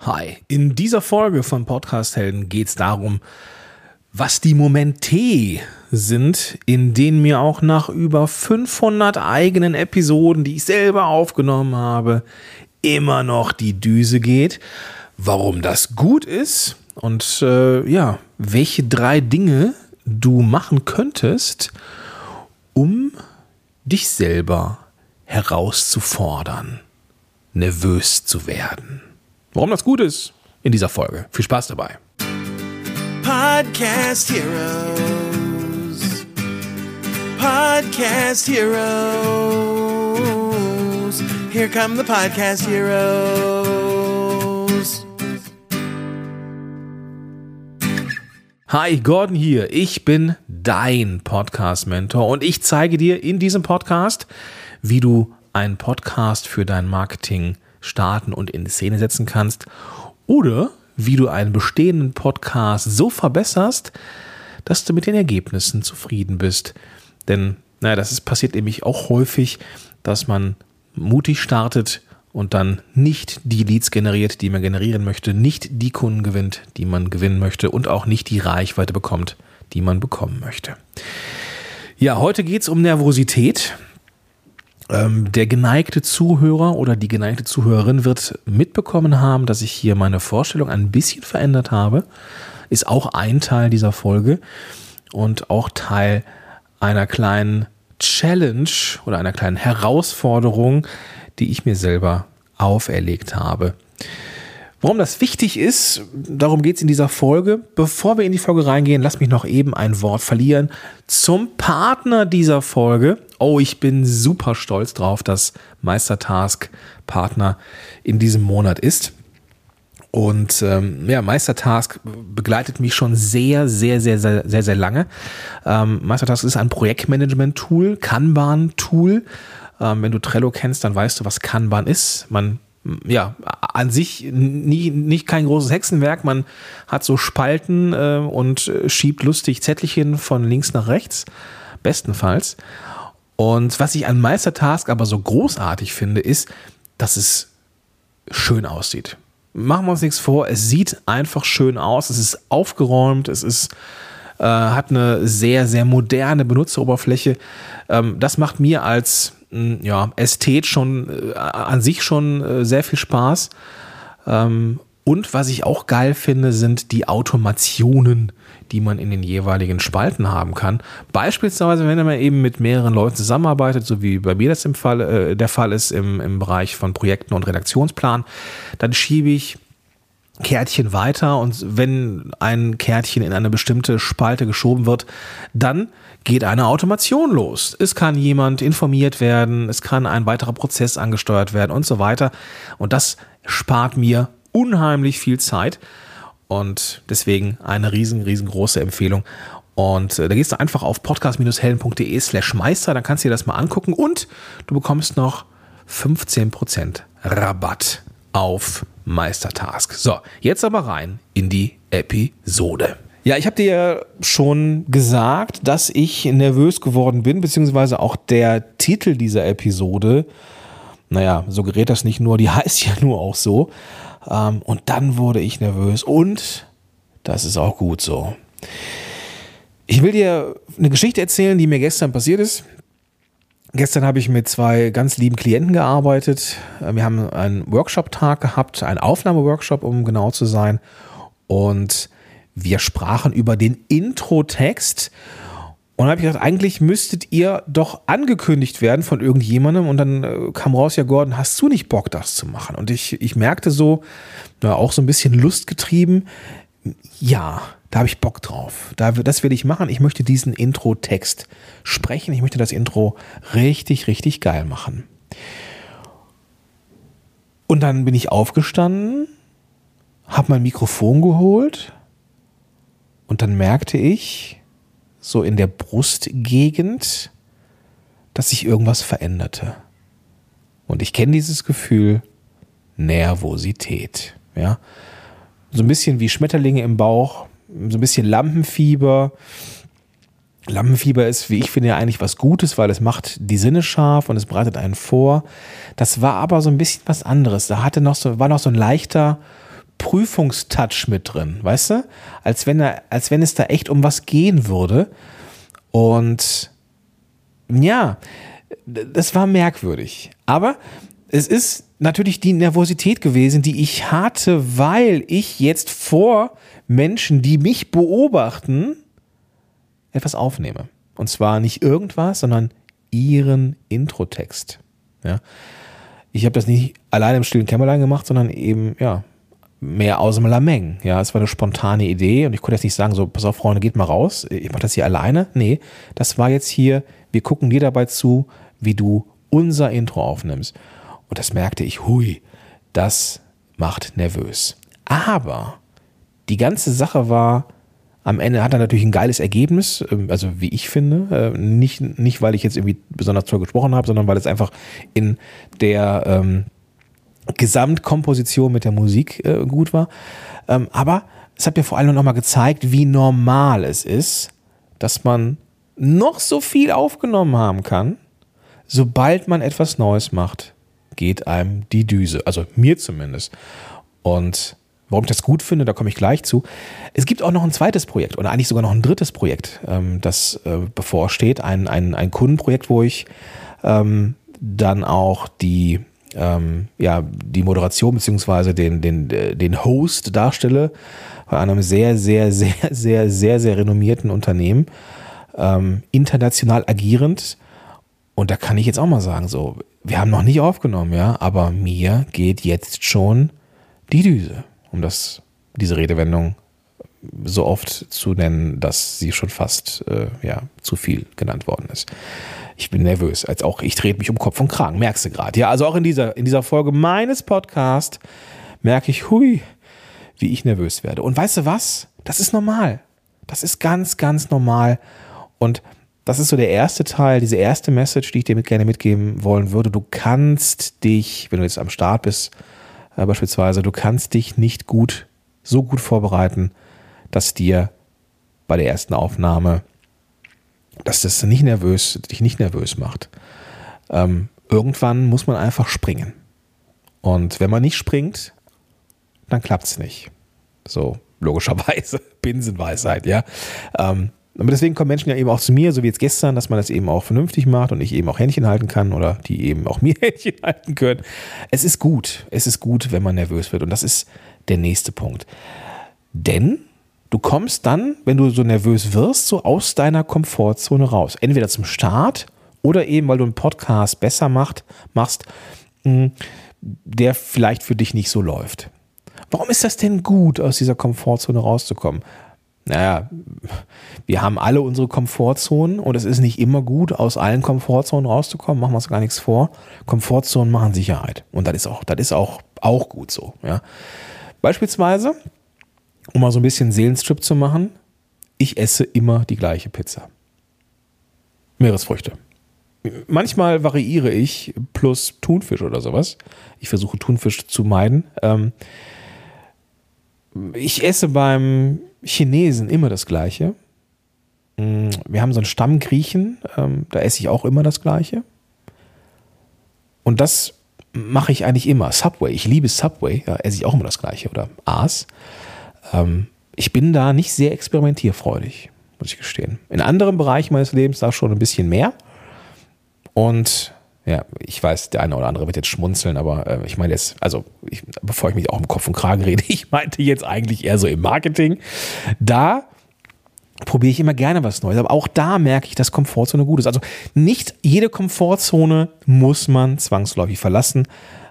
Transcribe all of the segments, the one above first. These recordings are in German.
Hi, in dieser Folge von Podcast Helden geht es darum, was die Momente sind, in denen mir auch nach über 500 eigenen Episoden, die ich selber aufgenommen habe, immer noch die Düse geht, warum das gut ist und äh, ja, welche drei Dinge du machen könntest, um dich selber herauszufordern, nervös zu werden. Warum das gut ist in dieser Folge. Viel Spaß dabei. Podcast Heroes. Podcast Heroes. Here come the Podcast Heroes. Hi, Gordon hier. Ich bin dein Podcast-Mentor und ich zeige dir in diesem Podcast, wie du einen Podcast für dein Marketing starten und in Szene setzen kannst oder wie du einen bestehenden Podcast so verbesserst, dass du mit den Ergebnissen zufrieden bist. Denn, naja, das ist passiert nämlich auch häufig, dass man mutig startet und dann nicht die Leads generiert, die man generieren möchte, nicht die Kunden gewinnt, die man gewinnen möchte und auch nicht die Reichweite bekommt, die man bekommen möchte. Ja, heute geht es um Nervosität. Ähm, der geneigte Zuhörer oder die geneigte Zuhörerin wird mitbekommen haben, dass ich hier meine Vorstellung ein bisschen verändert habe. Ist auch ein Teil dieser Folge und auch Teil einer kleinen Challenge oder einer kleinen Herausforderung, die ich mir selber auferlegt habe. Warum das wichtig ist, darum geht es in dieser Folge. Bevor wir in die Folge reingehen, lass mich noch eben ein Wort verlieren zum Partner dieser Folge. Oh, ich bin super stolz drauf, dass Meistertask Partner in diesem Monat ist. Und ähm, ja, Meistertask begleitet mich schon sehr, sehr, sehr, sehr, sehr, sehr lange. Ähm, Meistertask ist ein Projektmanagement-Tool, Kanban-Tool. Ähm, wenn du Trello kennst, dann weißt du, was Kanban ist. Man ja, an sich nie, nicht kein großes Hexenwerk. Man hat so Spalten äh, und schiebt lustig Zettelchen von links nach rechts, bestenfalls. Und was ich an Meistertask aber so großartig finde, ist, dass es schön aussieht. Machen wir uns nichts vor, es sieht einfach schön aus, es ist aufgeräumt, es ist äh, hat eine sehr, sehr moderne Benutzeroberfläche. Ähm, das macht mir als ja, Ästhet schon äh, an sich schon äh, sehr viel Spaß. Ähm, und was ich auch geil finde, sind die Automationen, die man in den jeweiligen Spalten haben kann. Beispielsweise, wenn man eben mit mehreren Leuten zusammenarbeitet, so wie bei mir das im Fall, äh, der Fall ist im, im Bereich von Projekten und Redaktionsplan, dann schiebe ich Kärtchen weiter und wenn ein Kärtchen in eine bestimmte Spalte geschoben wird, dann geht eine Automation los. Es kann jemand informiert werden, es kann ein weiterer Prozess angesteuert werden und so weiter. Und das spart mir unheimlich viel Zeit und deswegen eine riesen, riesengroße Empfehlung. Und äh, da gehst du einfach auf podcast-helden.de slash Meister, dann kannst du dir das mal angucken und du bekommst noch 15% Rabatt auf Meistertask. So, jetzt aber rein in die Episode. Ja, ich habe dir schon gesagt, dass ich nervös geworden bin, beziehungsweise auch der Titel dieser Episode, naja, so gerät das nicht nur, die heißt ja nur auch so. Ähm, und dann wurde ich nervös und das ist auch gut so. Ich will dir eine Geschichte erzählen, die mir gestern passiert ist. Gestern habe ich mit zwei ganz lieben Klienten gearbeitet. Wir haben einen Workshop-Tag gehabt, einen Aufnahmeworkshop, um genau zu sein. Und wir sprachen über den Intro-Text. Und dann habe ich gedacht, eigentlich müsstet ihr doch angekündigt werden von irgendjemandem. Und dann äh, kam raus, ja, Gordon, hast du nicht Bock, das zu machen? Und ich, ich merkte so, na, auch so ein bisschen lustgetrieben, ja, da habe ich Bock drauf. Da, das will ich machen. Ich möchte diesen Intro-Text sprechen. Ich möchte das Intro richtig, richtig geil machen. Und dann bin ich aufgestanden, habe mein Mikrofon geholt und dann merkte ich so in der Brustgegend, dass sich irgendwas veränderte. Und ich kenne dieses Gefühl Nervosität. Ja, so ein bisschen wie Schmetterlinge im Bauch, so ein bisschen Lampenfieber. Lampenfieber ist, wie ich finde, ja eigentlich was Gutes, weil es macht die Sinne scharf und es bereitet einen vor. Das war aber so ein bisschen was anderes. Da hatte noch so, war noch so ein leichter Prüfungstouch mit drin, weißt du? Als wenn, er, als wenn es da echt um was gehen würde. Und ja, das war merkwürdig. Aber es ist natürlich die Nervosität gewesen, die ich hatte, weil ich jetzt vor Menschen, die mich beobachten, etwas aufnehme. Und zwar nicht irgendwas, sondern ihren Introtext. Ja. Ich habe das nicht alleine im stillen Kämmerlein gemacht, sondern eben, ja, mehr aus dem Lameng. Ja, es war eine spontane Idee und ich konnte jetzt nicht sagen, so, pass auf, Freunde, geht mal raus, ich mache das hier alleine. Nee, das war jetzt hier, wir gucken dir dabei zu, wie du unser Intro aufnimmst. Und das merkte ich, hui, das macht nervös. Aber die ganze Sache war, am Ende hat er natürlich ein geiles Ergebnis, ähm, also wie ich finde. Äh, nicht, nicht weil ich jetzt irgendwie besonders toll gesprochen habe, sondern weil es einfach in der ähm, Gesamtkomposition mit der Musik äh, gut war. Ähm, aber es hat mir vor allem noch mal gezeigt, wie normal es ist, dass man noch so viel aufgenommen haben kann, sobald man etwas Neues macht, geht einem die Düse. Also mir zumindest. Und warum ich das gut finde, da komme ich gleich zu. Es gibt auch noch ein zweites Projekt oder eigentlich sogar noch ein drittes Projekt, ähm, das äh, bevorsteht. Ein, ein, ein Kundenprojekt, wo ich ähm, dann auch die ähm, ja, die Moderation beziehungsweise den, den, den Host darstelle bei einem sehr, sehr, sehr, sehr, sehr, sehr renommierten Unternehmen, ähm, international agierend. Und da kann ich jetzt auch mal sagen, so, wir haben noch nicht aufgenommen, ja, aber mir geht jetzt schon die Düse, um das, diese Redewendung so oft zu nennen, dass sie schon fast äh, ja, zu viel genannt worden ist. Ich bin nervös, als auch ich drehe mich um Kopf und Kragen, merkst du gerade. Ja, also auch in dieser, in dieser Folge meines Podcasts merke ich, hui, wie ich nervös werde. Und weißt du was? Das ist normal. Das ist ganz, ganz normal. Und das ist so der erste Teil, diese erste Message, die ich dir mit gerne mitgeben wollen würde. Du kannst dich, wenn du jetzt am Start bist, äh, beispielsweise, du kannst dich nicht gut, so gut vorbereiten, dass dir bei der ersten Aufnahme dass das nicht nervös, dich nicht nervös macht. Ähm, irgendwann muss man einfach springen. Und wenn man nicht springt, dann klappt es nicht. So, logischerweise, Binsenweisheit, ja. Ähm, aber deswegen kommen Menschen ja eben auch zu mir, so wie jetzt gestern, dass man das eben auch vernünftig macht und ich eben auch Händchen halten kann oder die eben auch mir Händchen halten können. Es ist gut. Es ist gut, wenn man nervös wird. Und das ist der nächste Punkt. Denn du kommst dann, wenn du so nervös wirst, so aus deiner Komfortzone raus. Entweder zum Start oder eben, weil du einen Podcast besser macht, machst, hm, der vielleicht für dich nicht so läuft. Warum ist das denn gut, aus dieser Komfortzone rauszukommen? Naja, wir haben alle unsere Komfortzonen und es ist nicht immer gut, aus allen Komfortzonen rauszukommen. Machen wir uns gar nichts vor. Komfortzonen machen Sicherheit. Und das ist auch, das ist auch, auch gut so. Ja. Beispielsweise, um mal so ein bisschen Seelenstrip zu machen, ich esse immer die gleiche Pizza. Meeresfrüchte. Manchmal variiere ich plus Thunfisch oder sowas. Ich versuche Thunfisch zu meiden. Ähm, ich esse beim Chinesen immer das Gleiche. Mm, wir haben so einen Stammgriechen, ähm, da esse ich auch immer das Gleiche. Und das mache ich eigentlich immer. Subway, ich liebe Subway, ja, esse ich auch immer das Gleiche oder Aas. Ähm, ich bin da nicht sehr experimentierfreudig, muss ich gestehen. In anderen Bereichen meines Lebens da schon ein bisschen mehr. Und ja, ich weiß, der eine oder andere wird jetzt schmunzeln, aber äh, ich meine jetzt, also ich, bevor ich mich auch im Kopf und Kragen rede, ich meinte jetzt eigentlich eher so im Marketing. Da probiere ich immer gerne was Neues, aber auch da merke ich, dass Komfortzone gut ist. Also nicht jede Komfortzone muss man zwangsläufig verlassen,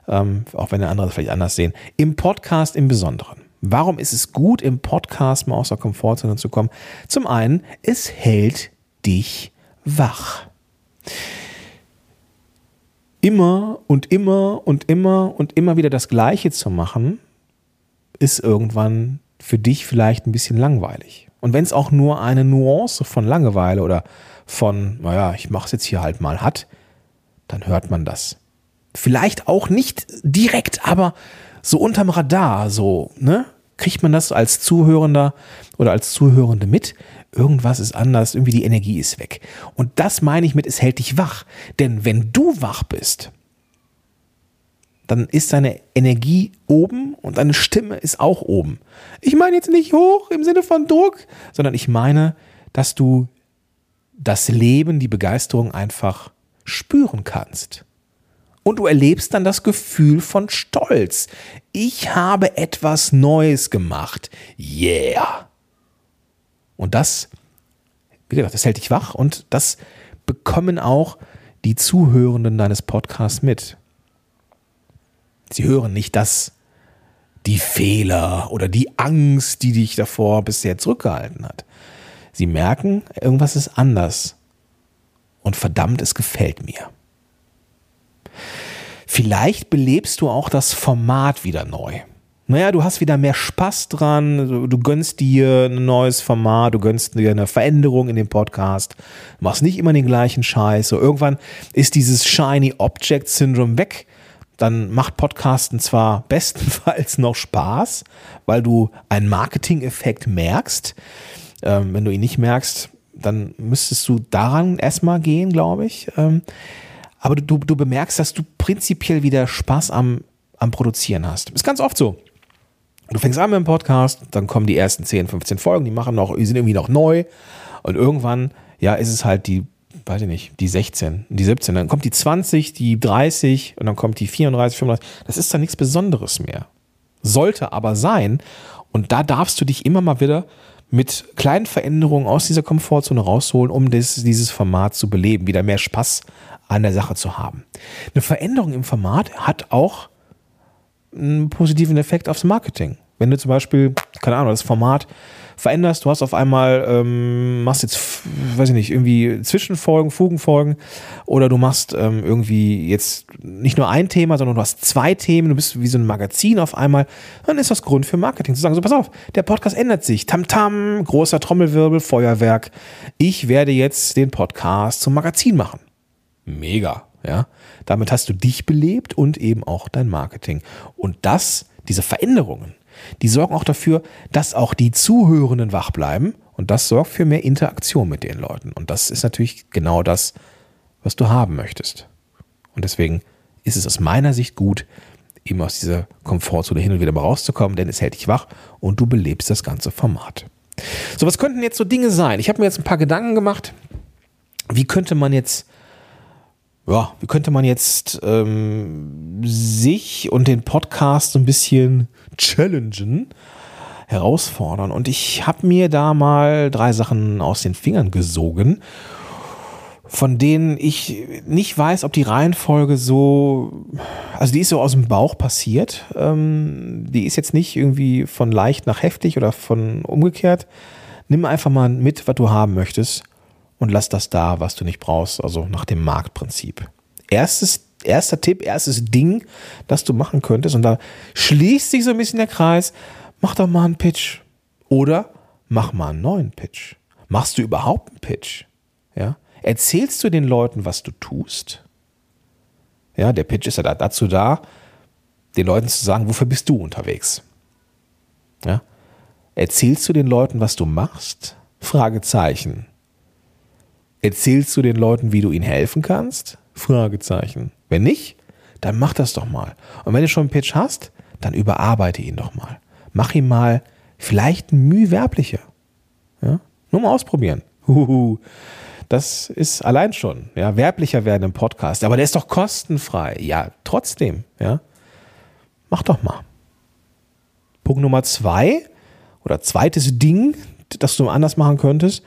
ähm, auch wenn der andere vielleicht anders sehen. Im Podcast im Besonderen. Warum ist es gut, im Podcast mal aus der Komfortzone zu kommen? Zum einen, es hält dich wach. Immer und immer und immer und immer wieder das Gleiche zu machen, ist irgendwann für dich vielleicht ein bisschen langweilig. Und wenn es auch nur eine Nuance von Langeweile oder von, naja, ich mache es jetzt hier halt mal hat, dann hört man das. Vielleicht auch nicht direkt, aber so unterm Radar, so, ne? kriegt man das als Zuhörender oder als Zuhörende mit. Irgendwas ist anders, irgendwie die Energie ist weg. Und das meine ich mit, es hält dich wach. Denn wenn du wach bist, dann ist deine Energie oben und deine Stimme ist auch oben. Ich meine jetzt nicht hoch im Sinne von Druck, sondern ich meine, dass du das Leben, die Begeisterung einfach spüren kannst. Und du erlebst dann das Gefühl von Stolz. Ich habe etwas Neues gemacht. Yeah. Und das, wie gesagt, das hält dich wach und das bekommen auch die Zuhörenden deines Podcasts mit. Sie hören nicht das, die Fehler oder die Angst, die dich davor bisher zurückgehalten hat. Sie merken, irgendwas ist anders. Und verdammt, es gefällt mir. Vielleicht belebst du auch das Format wieder neu. Naja, du hast wieder mehr Spaß dran, du gönnst dir ein neues Format, du gönnst dir eine Veränderung in dem Podcast, machst nicht immer den gleichen Scheiß. So irgendwann ist dieses Shiny Object Syndrome weg dann macht Podcasten zwar bestenfalls noch Spaß, weil du einen Marketing-Effekt merkst. Ähm, wenn du ihn nicht merkst, dann müsstest du daran erstmal gehen, glaube ich. Ähm, aber du, du bemerkst, dass du prinzipiell wieder Spaß am, am Produzieren hast. Ist ganz oft so. Du fängst an mit dem Podcast, dann kommen die ersten 10, 15 Folgen, die machen noch, die sind irgendwie noch neu. Und irgendwann, ja, ist es halt die weiß ich nicht, die 16, die 17, dann kommt die 20, die 30 und dann kommt die 34, 35. Das ist dann nichts Besonderes mehr. Sollte aber sein. Und da darfst du dich immer mal wieder mit kleinen Veränderungen aus dieser Komfortzone rausholen, um das, dieses Format zu beleben, wieder mehr Spaß an der Sache zu haben. Eine Veränderung im Format hat auch einen positiven Effekt aufs Marketing. Wenn du zum Beispiel, keine Ahnung, das Format veränderst, du hast auf einmal, ähm, machst jetzt, weiß ich nicht, irgendwie Zwischenfolgen, Fugenfolgen oder du machst ähm, irgendwie jetzt nicht nur ein Thema, sondern du hast zwei Themen, du bist wie so ein Magazin auf einmal, dann ist das Grund für Marketing zu sagen, so pass auf, der Podcast ändert sich, Tamtam, -Tam, großer Trommelwirbel, Feuerwerk, ich werde jetzt den Podcast zum Magazin machen. Mega, ja. Damit hast du dich belebt und eben auch dein Marketing. Und das, diese Veränderungen, die sorgen auch dafür, dass auch die Zuhörenden wach bleiben und das sorgt für mehr Interaktion mit den Leuten. Und das ist natürlich genau das, was du haben möchtest. Und deswegen ist es aus meiner Sicht gut, eben aus dieser Komfortzone hin und wieder mal rauszukommen, denn es hält dich wach und du belebst das ganze Format. So, was könnten jetzt so Dinge sein? Ich habe mir jetzt ein paar Gedanken gemacht. Wie könnte man jetzt ja, wie könnte man jetzt ähm, sich und den Podcast so ein bisschen challengen, herausfordern? Und ich habe mir da mal drei Sachen aus den Fingern gesogen, von denen ich nicht weiß, ob die Reihenfolge so, also die ist so aus dem Bauch passiert. Ähm, die ist jetzt nicht irgendwie von leicht nach heftig oder von umgekehrt. Nimm einfach mal mit, was du haben möchtest und lass das da, was du nicht brauchst, also nach dem Marktprinzip. Erstes, erster Tipp, erstes Ding, das du machen könntest, und da schließt sich so ein bisschen der Kreis, mach doch mal einen Pitch. Oder mach mal einen neuen Pitch. Machst du überhaupt einen Pitch? Ja? Erzählst du den Leuten, was du tust? Ja, der Pitch ist ja dazu da, den Leuten zu sagen, wofür bist du unterwegs? Ja? Erzählst du den Leuten, was du machst? Fragezeichen. Erzählst du den Leuten, wie du ihnen helfen kannst? Fragezeichen. Wenn nicht, dann mach das doch mal. Und wenn du schon einen Pitch hast, dann überarbeite ihn doch mal. Mach ihn mal vielleicht ein Mühe werblicher. Ja? Nur mal ausprobieren. Huhu. Das ist allein schon, ja, werblicher werden im Podcast. Aber der ist doch kostenfrei. Ja, trotzdem, ja. Mach doch mal. Punkt Nummer zwei oder zweites Ding, das du anders machen könntest,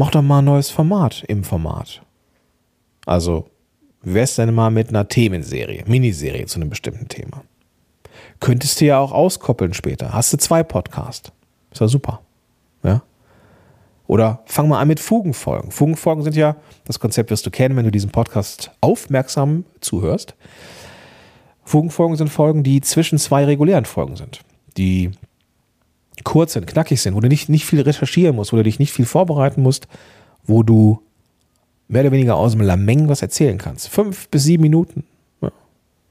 mach doch mal ein neues Format im Format. Also, wär's denn mal mit einer Themenserie, Miniserie zu einem bestimmten Thema? Könntest du ja auch auskoppeln später. Hast du zwei Podcasts. Ist ja super. Ja? Oder fang mal an mit Fugenfolgen. Fugenfolgen sind ja, das Konzept wirst du kennen, wenn du diesem Podcast aufmerksam zuhörst. Fugenfolgen sind Folgen, die zwischen zwei regulären Folgen sind. Die kurz sind, knackig sind, wo du nicht, nicht viel recherchieren musst, wo du dich nicht viel vorbereiten musst, wo du mehr oder weniger aus dem Lameng was erzählen kannst. Fünf bis sieben Minuten ja.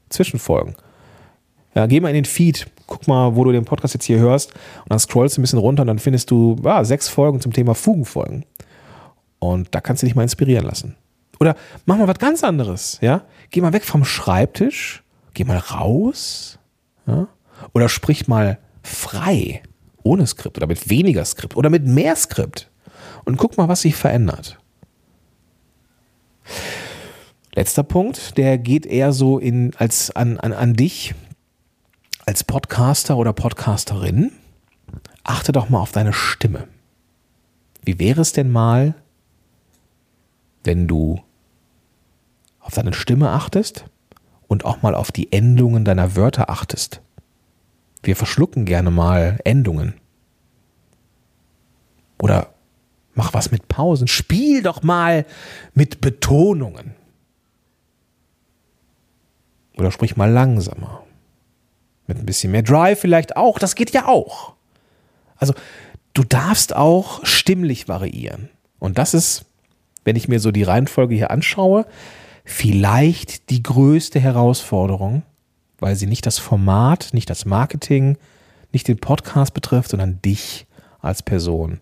Zwischenfolgen. Ja, geh mal in den Feed, guck mal, wo du den Podcast jetzt hier hörst und dann scrollst du ein bisschen runter und dann findest du ja, sechs Folgen zum Thema Fugenfolgen. Und da kannst du dich mal inspirieren lassen. Oder mach mal was ganz anderes, ja? Geh mal weg vom Schreibtisch geh mal raus. Ja? Oder sprich mal frei, ohne Skript oder mit weniger Skript oder mit mehr Skript. Und guck mal, was sich verändert. Letzter Punkt, der geht eher so in, als an, an, an dich als Podcaster oder Podcasterin. Achte doch mal auf deine Stimme. Wie wäre es denn mal, wenn du auf deine Stimme achtest und auch mal auf die Endungen deiner Wörter achtest? Wir verschlucken gerne mal Endungen. Oder mach was mit Pausen. Spiel doch mal mit Betonungen. Oder sprich mal langsamer. Mit ein bisschen mehr Drive vielleicht auch. Das geht ja auch. Also du darfst auch stimmlich variieren. Und das ist, wenn ich mir so die Reihenfolge hier anschaue, vielleicht die größte Herausforderung, weil sie nicht das Format, nicht das Marketing, nicht den Podcast betrifft, sondern dich als Person.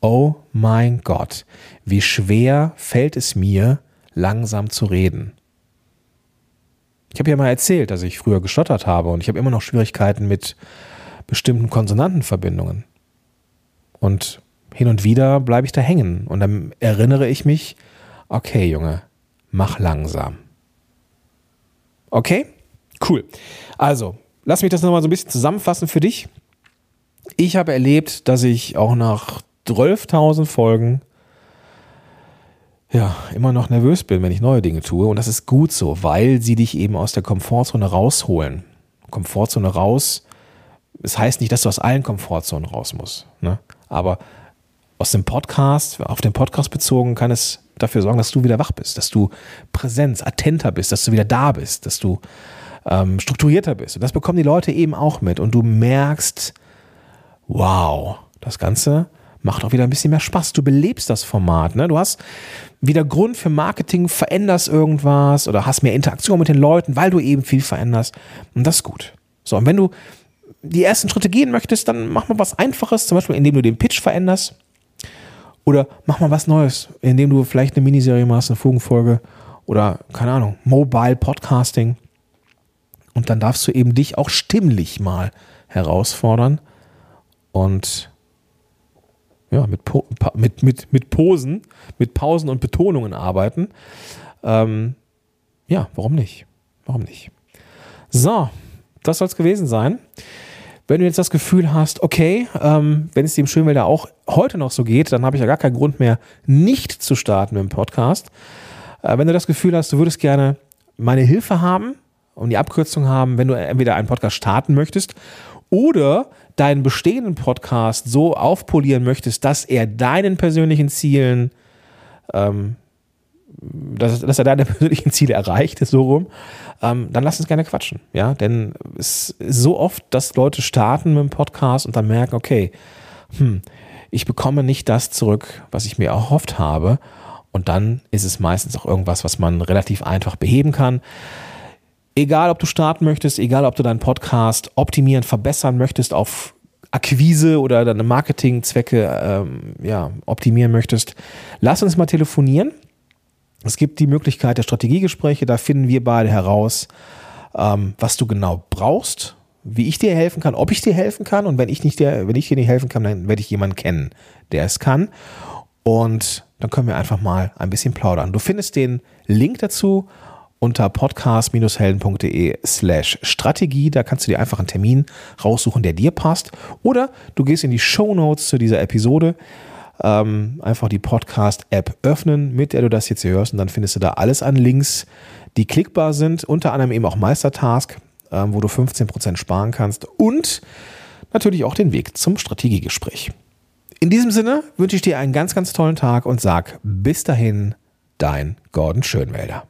Oh mein Gott, wie schwer fällt es mir, langsam zu reden. Ich habe ja mal erzählt, dass ich früher gestottert habe und ich habe immer noch Schwierigkeiten mit bestimmten Konsonantenverbindungen. Und hin und wieder bleibe ich da hängen und dann erinnere ich mich, okay, Junge, mach langsam. Okay? Cool. Also, lass mich das nochmal so ein bisschen zusammenfassen für dich. Ich habe erlebt, dass ich auch nach 12.000 Folgen ja, immer noch nervös bin, wenn ich neue Dinge tue. Und das ist gut so, weil sie dich eben aus der Komfortzone rausholen. Komfortzone raus. Es das heißt nicht, dass du aus allen Komfortzonen raus musst. Ne? Aber aus dem Podcast, auf den Podcast bezogen, kann es dafür sorgen, dass du wieder wach bist, dass du Präsenz, attenter bist, dass du wieder da bist, dass du ähm, strukturierter bist. Und das bekommen die Leute eben auch mit. Und du merkst, wow, das Ganze macht auch wieder ein bisschen mehr Spaß. Du belebst das Format. Ne? Du hast wieder Grund für Marketing, veränderst irgendwas oder hast mehr Interaktion mit den Leuten, weil du eben viel veränderst. Und das ist gut. So, und wenn du die ersten Schritte gehen möchtest, dann mach mal was Einfaches, zum Beispiel indem du den Pitch veränderst. Oder mach mal was Neues, indem du vielleicht eine Miniserie machst, eine Folgenfolge oder, keine Ahnung, Mobile Podcasting. Und dann darfst du eben dich auch stimmlich mal herausfordern und ja, mit, mit, mit, mit Posen, mit Pausen und Betonungen arbeiten. Ähm, ja, warum nicht? Warum nicht? So, das soll es gewesen sein. Wenn du jetzt das Gefühl hast, okay, ähm, wenn es dem Schönwälder auch heute noch so geht, dann habe ich ja gar keinen Grund mehr, nicht zu starten mit dem Podcast. Äh, wenn du das Gefühl hast, du würdest gerne meine Hilfe haben und die Abkürzung haben, wenn du entweder einen Podcast starten möchtest oder deinen bestehenden Podcast so aufpolieren möchtest, dass er deinen persönlichen Zielen, ähm, dass, dass, er deine persönlichen Ziele erreicht, so rum, ähm, dann lass uns gerne quatschen. Ja, denn es ist so oft, dass Leute starten mit dem Podcast und dann merken, okay, hm, ich bekomme nicht das zurück, was ich mir erhofft habe. Und dann ist es meistens auch irgendwas, was man relativ einfach beheben kann. Egal, ob du starten möchtest, egal, ob du deinen Podcast optimieren, verbessern möchtest auf Akquise oder deine Marketingzwecke ähm, ja, optimieren möchtest, lass uns mal telefonieren. Es gibt die Möglichkeit der Strategiegespräche, da finden wir beide heraus, ähm, was du genau brauchst, wie ich dir helfen kann, ob ich dir helfen kann und wenn ich nicht dir, wenn ich dir nicht helfen kann, dann werde ich jemanden kennen, der es kann und dann können wir einfach mal ein bisschen plaudern. Du findest den Link dazu unter podcast-helden.de slash Strategie. Da kannst du dir einfach einen Termin raussuchen, der dir passt. Oder du gehst in die Show Notes zu dieser Episode, ähm, einfach die Podcast-App öffnen, mit der du das jetzt hier hörst. Und dann findest du da alles an Links, die klickbar sind. Unter anderem eben auch Meistertask, ähm, wo du 15% sparen kannst. Und natürlich auch den Weg zum Strategiegespräch. In diesem Sinne wünsche ich dir einen ganz, ganz tollen Tag und sag bis dahin, dein Gordon Schönwälder.